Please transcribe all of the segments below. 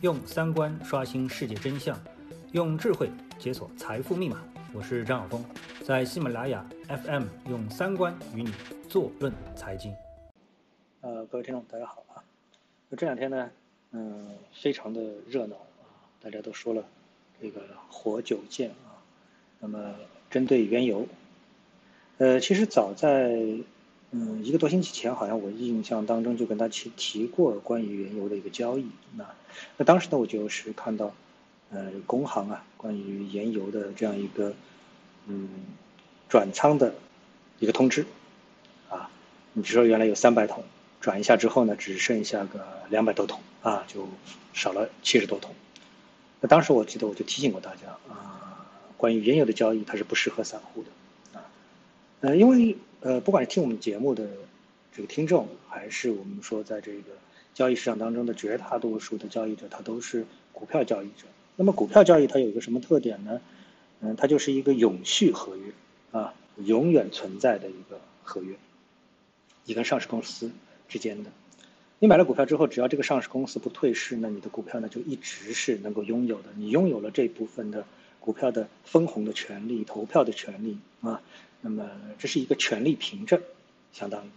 用三观刷新世界真相，用智慧解锁财富密码。我是张晓峰，在喜马拉雅 FM 用三观与你坐论财经。呃，各位听众，大家好啊！那这两天呢，嗯，非常的热闹啊，大家都说了这个活久见啊。那么针对原油，呃，其实早在嗯一个多星期前，好像我印象当中就跟他提提过关于原油的一个交易。那那当时呢，我就是看到，呃，工行啊，关于原油的这样一个，嗯，转仓的一个通知，啊，你比如说原来有三百桶，转一下之后呢，只剩下个两百多桶，啊，就少了七十多桶。那当时我记得我就提醒过大家啊，关于原油的交易它是不适合散户的，啊，呃，因为呃，不管是听我们节目的这个听众，还是我们说在这个。交易市场当中的绝大多数的交易者，他都是股票交易者。那么股票交易它有一个什么特点呢？嗯，它就是一个永续合约啊，永远存在的一个合约。你跟上市公司之间的，你买了股票之后，只要这个上市公司不退市，那你的股票呢就一直是能够拥有的。你拥有了这部分的股票的分红的权利、投票的权利啊。那么这是一个权利凭证，相当于。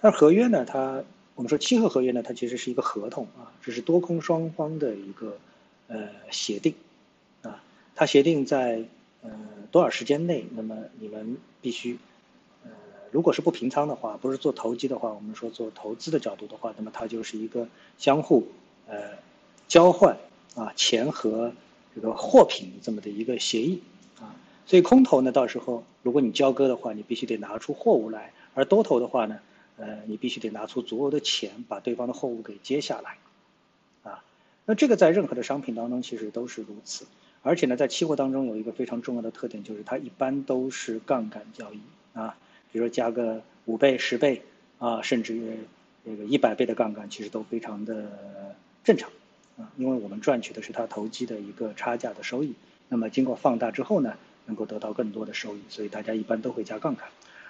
但合约呢，它。我们说期货合约呢，它其实是一个合同啊，这是多空双方的一个呃协定啊。它协定在呃多少时间内，那么你们必须呃，如果是不平仓的话，不是做投机的话，我们说做投资的角度的话，那么它就是一个相互呃交换啊钱和这个货品这么的一个协议啊。所以空头呢，到时候如果你交割的话，你必须得拿出货物来；而多头的话呢。呃，你必须得拿出足够的钱，把对方的货物给接下来，啊，那这个在任何的商品当中其实都是如此，而且呢，在期货当中有一个非常重要的特点，就是它一般都是杠杆交易啊，比如说加个五倍、十倍啊，甚至这个一百倍的杠杆，其实都非常的正常啊，因为我们赚取的是它投机的一个差价的收益，那么经过放大之后呢，能够得到更多的收益，所以大家一般都会加杠杆。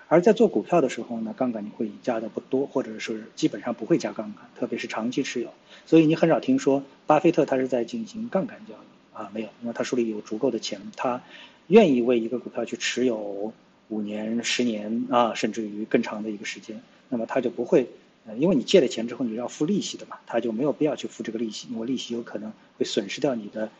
而在做股票的时候呢，杠杆你会加的不多，或者是基本上不会加杠杆，特别是长期持有，所以你很少听说巴菲特他是在进行杠杆交易啊，没有，因为他手里有足够的钱，他愿意为一个股票去持有五年、十年啊，甚至于更长的一个时间，那么他就不会，呃，因为你借了钱之后你要付利息的嘛，他就没有必要去付这个利息，因为利息有可能会损失掉你的，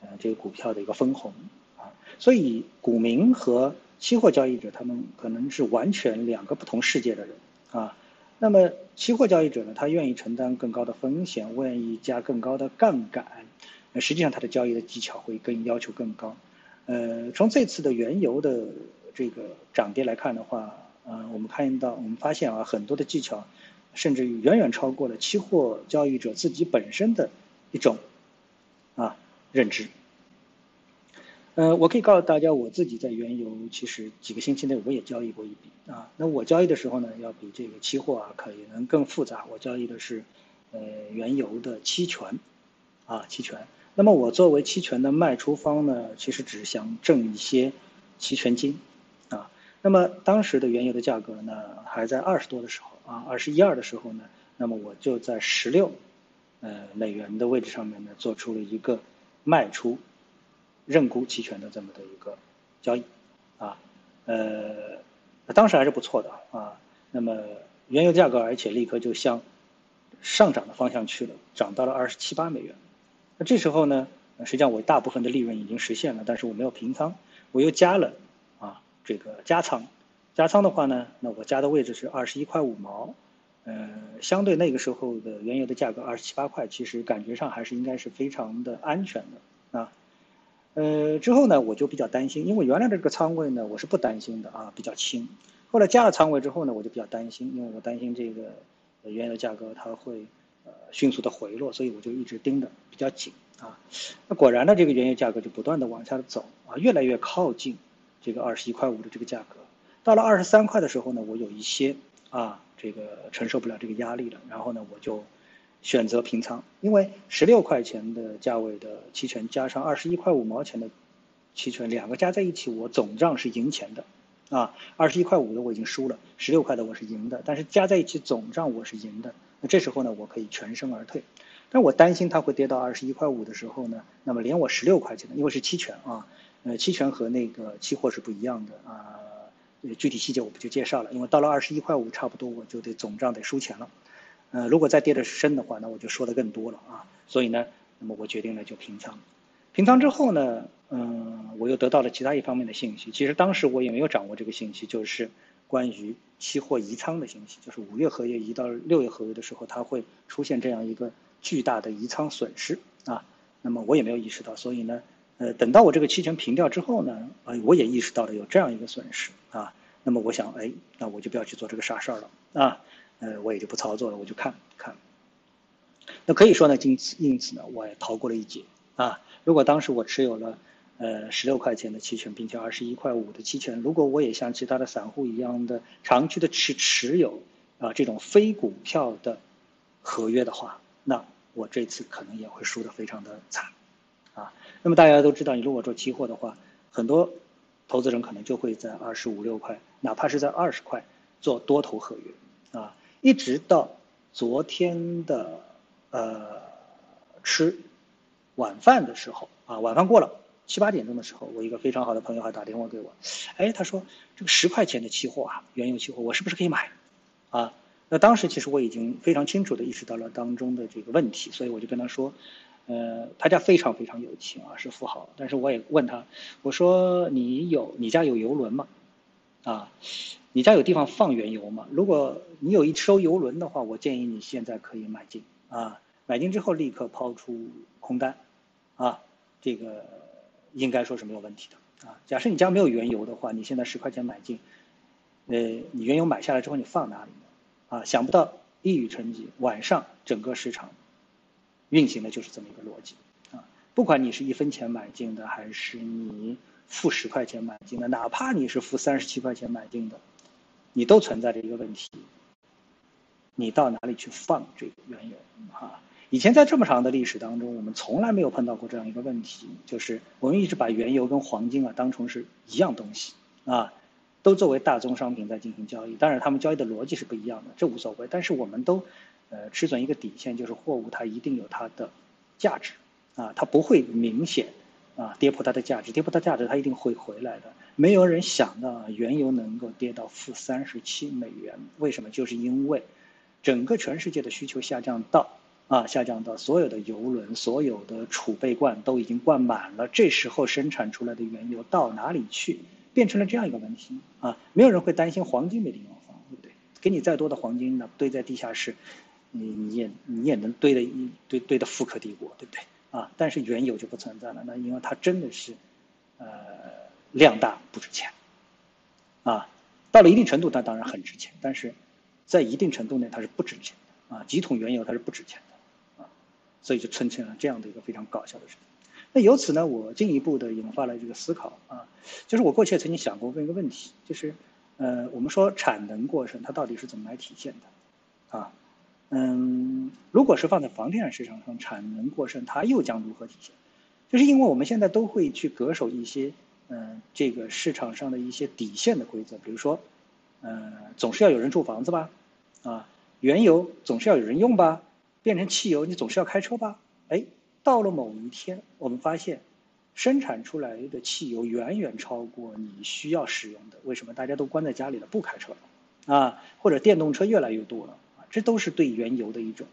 呃，这个股票的一个分红啊，所以股民和期货交易者，他们可能是完全两个不同世界的人啊。那么，期货交易者呢，他愿意承担更高的风险，愿意加更高的杠杆。那实际上，他的交易的技巧会更要求更高。呃，从这次的原油的这个涨跌来看的话，呃，我们看到，我们发现啊，很多的技巧，甚至于远远超过了期货交易者自己本身的一种啊认知。呃，我可以告诉大家，我自己在原油其实几个星期内我也交易过一笔啊。那我交易的时候呢，要比这个期货啊可能更复杂。我交易的是，呃，原油的期权，啊，期权。那么我作为期权的卖出方呢，其实只想挣一些期权金，那么当时的原油的价格呢，还在二十多的时候啊，二十一二的时候呢，那么我就在十六，呃，美元的位置上面呢，做出了一个卖出。认沽期权的这么的一个交易，啊，呃，当时还是不错的啊。那么原油价格，而且立刻就向上涨的方向去了，涨到了二十七八美元。那这时候呢，实际上我大部分的利润已经实现了，但是我没有平仓，我又加了这个加仓。加仓的话呢，那我加的位置是二十一块五毛，呃，相对那个时候的原油的价格二十七八块，其实感觉上还是应该是非常的安全的啊。呃，之后呢，我就比较担心，因为原来的这个仓位呢，我是不担心的啊，比较轻。后来加了仓位之后呢，我就比较担心，因为我担心这个原油价格它会呃迅速的回落，所以我就一直盯的比较紧啊。那果然呢，这个原油价格就不断的往下走啊，越来越靠近这个二十一块五的这个价格。到了二十三块的时候呢，我有一些啊这个承受不了这个压力了，然后呢，我就。选择平仓，因为十六块钱的价位的期权加上二十一块五毛钱的期权，两个加在一起，我总账是赢钱的，啊，二十一块五的我已经输了，十六块的我是赢的，但是加在一起总账我是赢的。那这时候呢，我可以全身而退。但我担心它会跌到二十一块五的时候呢，那么连我十六块钱的，因为是期权啊，呃，期权和那个期货是不一样的啊，具体细节我不就介绍了，因为到了二十一块五，差不多我就得总账得输钱了，呃，如果再跌的深的话，那我就说的更多了啊，所以呢，那么我决定呢就平仓，平仓之后呢，嗯，我又得到了其他一方面的信息，其实当时我也没有掌握这个信息，就是关于期货移仓的信息，就是五月合约移到六月合约的时候，它会出现这样一个。巨大的移仓损失啊，那么我也没有意识到，所以呢，呃，等到我这个期权平掉之后呢，呃，我也意识到了有这样一个损失啊，那么我想，哎，那我就不要去做这个傻事儿了啊，呃，我也就不操作了，我就看看。那可以说呢，因此因此呢，我也逃过了一劫啊。如果当时我持有了呃十六块钱的期权，并且二十一块五的期权，如果我也像其他的散户一样的长期的持持有啊这种非股票的合约的话，那我这次可能也会输得非常的惨，啊，那么大家都知道，你如果做期货的话，很多投资人可能就会在二十五六块，哪怕是在二十块做多头合约，啊，一直到昨天的呃吃晚饭的时候，啊，晚饭过了七八点钟的时候，我一个非常好的朋友还打电话给我，哎，他说这个十块钱的期货啊，原油期货，我是不是可以买？啊？那当时其实我已经非常清楚的意识到了当中的这个问题，所以我就跟他说，呃，他家非常非常有钱啊，是富豪。但是我也问他，我说你有你家有游轮吗？啊，你家有地方放原油吗？如果你有一艘游轮的话，我建议你现在可以买进啊，买进之后立刻抛出空单，啊，这个应该说是没有问题的啊。假设你家没有原油的话，你现在十块钱买进，呃，你原油买下来之后你放哪里？啊，想不到一语成疾，晚上整个市场运行的就是这么一个逻辑啊！不管你是一分钱买进的，还是你付十块钱买进的，哪怕你是付三十七块钱买进的，你都存在着一个问题：你到哪里去放这个原油？啊，以前在这么长的历史当中，我们从来没有碰到过这样一个问题，就是我们一直把原油跟黄金啊当成是一样东西啊。都作为大宗商品在进行交易，当然他们交易的逻辑是不一样的，这无所谓。但是我们都，呃，吃准一个底线，就是货物它一定有它的价值，啊，它不会明显，啊，跌破它的价值，跌破它价值，它一定会回来的。没有人想到原油能够跌到负三十七美元，为什么？就是因为整个全世界的需求下降到，啊，下降到所有的油轮、所有的储备罐都已经灌满了，这时候生产出来的原油到哪里去？变成了这样一个问题啊，没有人会担心黄金没地方放，对不对？给你再多的黄金呢，堆在地下室，你你也你也能堆的一堆堆的富可敌国，对不对？啊，但是原油就不存在了，那因为它真的是，呃，量大不值钱，啊，到了一定程度它当然很值钱，但是在一定程度内它是不值钱的啊，几桶原油它是不值钱的啊，所以就存成了这样的一个非常搞笑的事情。那由此呢，我进一步的引发了这个思考啊，就是我过去也曾经想过问一个问题，就是，呃，我们说产能过剩，它到底是怎么来体现的？啊，嗯，如果是放在房地产市场上，产能过剩，它又将如何体现？就是因为我们现在都会去恪守一些，嗯，这个市场上的一些底线的规则，比如说，呃，总是要有人住房子吧，啊，原油总是要有人用吧，变成汽油你总是要开车吧，哎。到了某一天，我们发现，生产出来的汽油远远超过你需要使用的。为什么？大家都关在家里了，不开车了，啊，或者电动车越来越多了，啊，这都是对原油的一种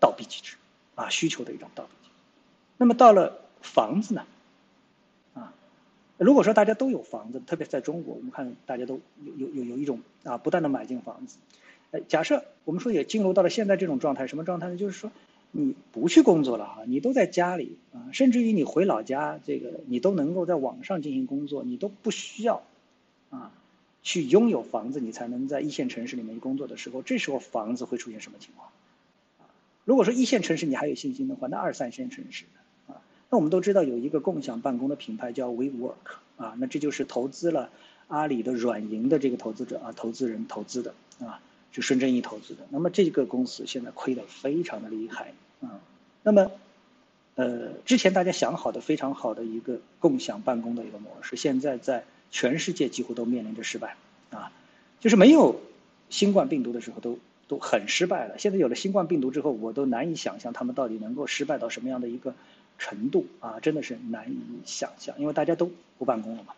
倒逼机制，啊，需求的一种倒逼机制。那么到了房子呢，啊，如果说大家都有房子，特别在中国，我们看大家都有有有有一种啊，不断的买进房子。哎，假设我们说也进入到了现在这种状态，什么状态呢？就是说。你不去工作了哈，你都在家里啊，甚至于你回老家，这个你都能够在网上进行工作，你都不需要啊去拥有房子，你才能在一线城市里面工作的时候，这时候房子会出现什么情况？如果说一线城市你还有信心的话，那二三线城市啊，那我们都知道有一个共享办公的品牌叫 WeWork 啊，那这就是投资了阿里的软银的这个投资者啊，投资人投资的啊，是孙正义投资的。那么这个公司现在亏得非常的厉害。啊，那么，呃，之前大家想好的非常好的一个共享办公的一个模式，现在在全世界几乎都面临着失败，啊，就是没有新冠病毒的时候都都很失败了。现在有了新冠病毒之后，我都难以想象他们到底能够失败到什么样的一个程度啊！真的是难以想象，因为大家都不办公了嘛。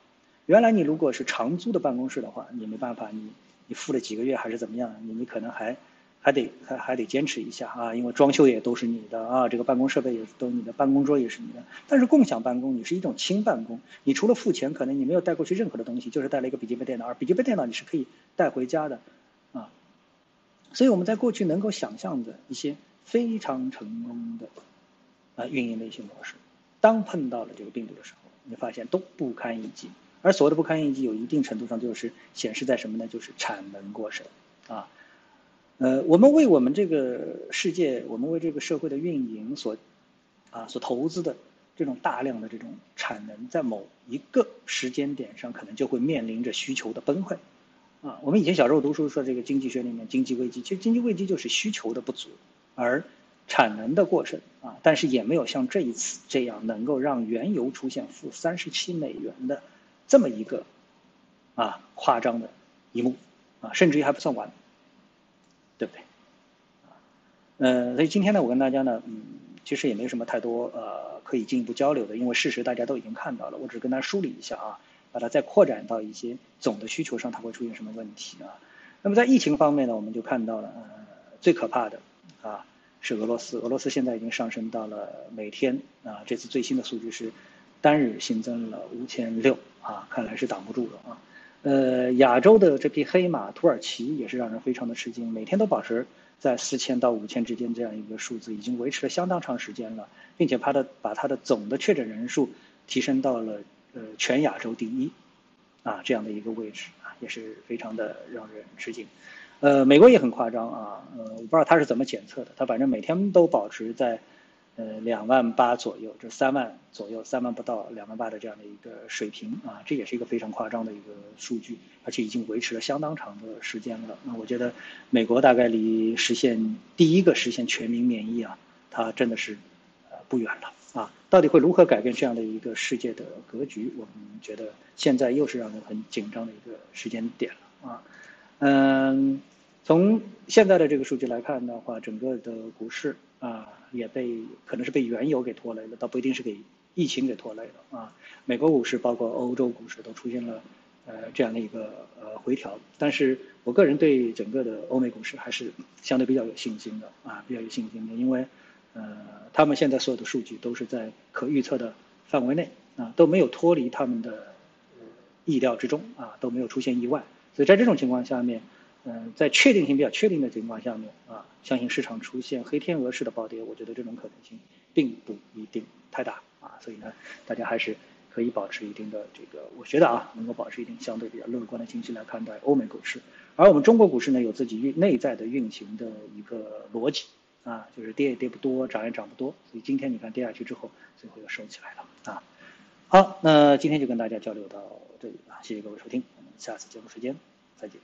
原来你如果是长租的办公室的话，你没办法，你你付了几个月还是怎么样，你你可能还还得还还得坚持一下啊，因为装修也都是你的啊，这个办公设备也都你的，办公桌也是你的。但是共享办公，你是一种轻办公，你除了付钱，可能你没有带过去任何的东西，就是带了一个笔记本电脑，而笔记本电脑你是可以带回家的。啊所以我们在过去能够想象的一些非常成功的啊运营的一些模式，当碰到了这个病毒的时候，你发现都不堪一击。而所谓的不堪一击，有一定程度上就是显示在什么呢？就是产能过剩啊。呃，我们为我们这个世界，我们为这个社会的运营所啊所投资的这种大量的这种产能，在某一个时间点上，可能就会面临着需求的崩溃。啊，我们以前小时候读书说这个经济学里面经济危机，其实经济危机就是需求的不足，而产能的过剩啊，但是也没有像这一次这样能够让原油出现负三十七美元的这么一个啊夸张的一幕啊，甚至于还不算完，对不对？啊，呃，所以今天呢，我跟大家呢，嗯，其实也没什么太多呃可以进一步交流的，因为事实大家都已经看到了，我只是跟大家梳理一下啊。把它再扩展到一些总的需求上，它会出现什么问题啊？那么在疫情方面呢，我们就看到了，呃，最可怕的啊是俄罗斯。俄罗斯现在已经上升到了每天啊，这次最新的数据是单日新增了五千六啊，看来是挡不住了啊。呃，亚洲的这匹黑马土耳其也是让人非常的吃惊，每天都保持在四千到五千之间这样一个数字，已经维持了相当长时间了，并且它的把它的总的确诊人数提升到了。呃，全亚洲第一，啊，这样的一个位置啊，也是非常的让人吃惊。呃，美国也很夸张啊，呃，我不知道他是怎么检测的，他反正每天都保持在呃两万八左右，这三万左右，三万不到两万八的这样的一个水平啊，这也是一个非常夸张的一个数据，而且已经维持了相当长的时间了。那我觉得美国大概离实现第一个实现全民免疫啊，它真的是呃不远了。啊，到底会如何改变这样的一个世界的格局？我们觉得现在又是让人很紧张的一个时间点了啊。嗯，从现在的这个数据来看的话，整个的股市啊也被可能是被原油给拖累了，倒不一定是给疫情给拖累了啊。美国股市包括欧洲股市都出现了呃这样的一个呃回调，但是我个人对整个的欧美股市还是相对比较有信心的啊，比较有信心的，因为。呃，他们现在所有的数据都是在可预测的范围内啊，都没有脱离他们的意料之中啊，都没有出现意外。所以在这种情况下面，嗯，在确定性比较确定的情况下面啊，相信市场出现黑天鹅式的暴跌，我觉得这种可能性并不一定太大啊。所以呢，大家还是可以保持一定的这个，我觉得啊，能够保持一定相对比较乐观的情绪来看待欧美股市，而我们中国股市呢，有自己运内在的运行的一个逻辑。啊，就是跌也跌不多，涨也涨不多，所以今天你看跌下去之后，最后又收起来了啊。好，那今天就跟大家交流到这里啊，谢谢各位收听，我们下次节目时间再见。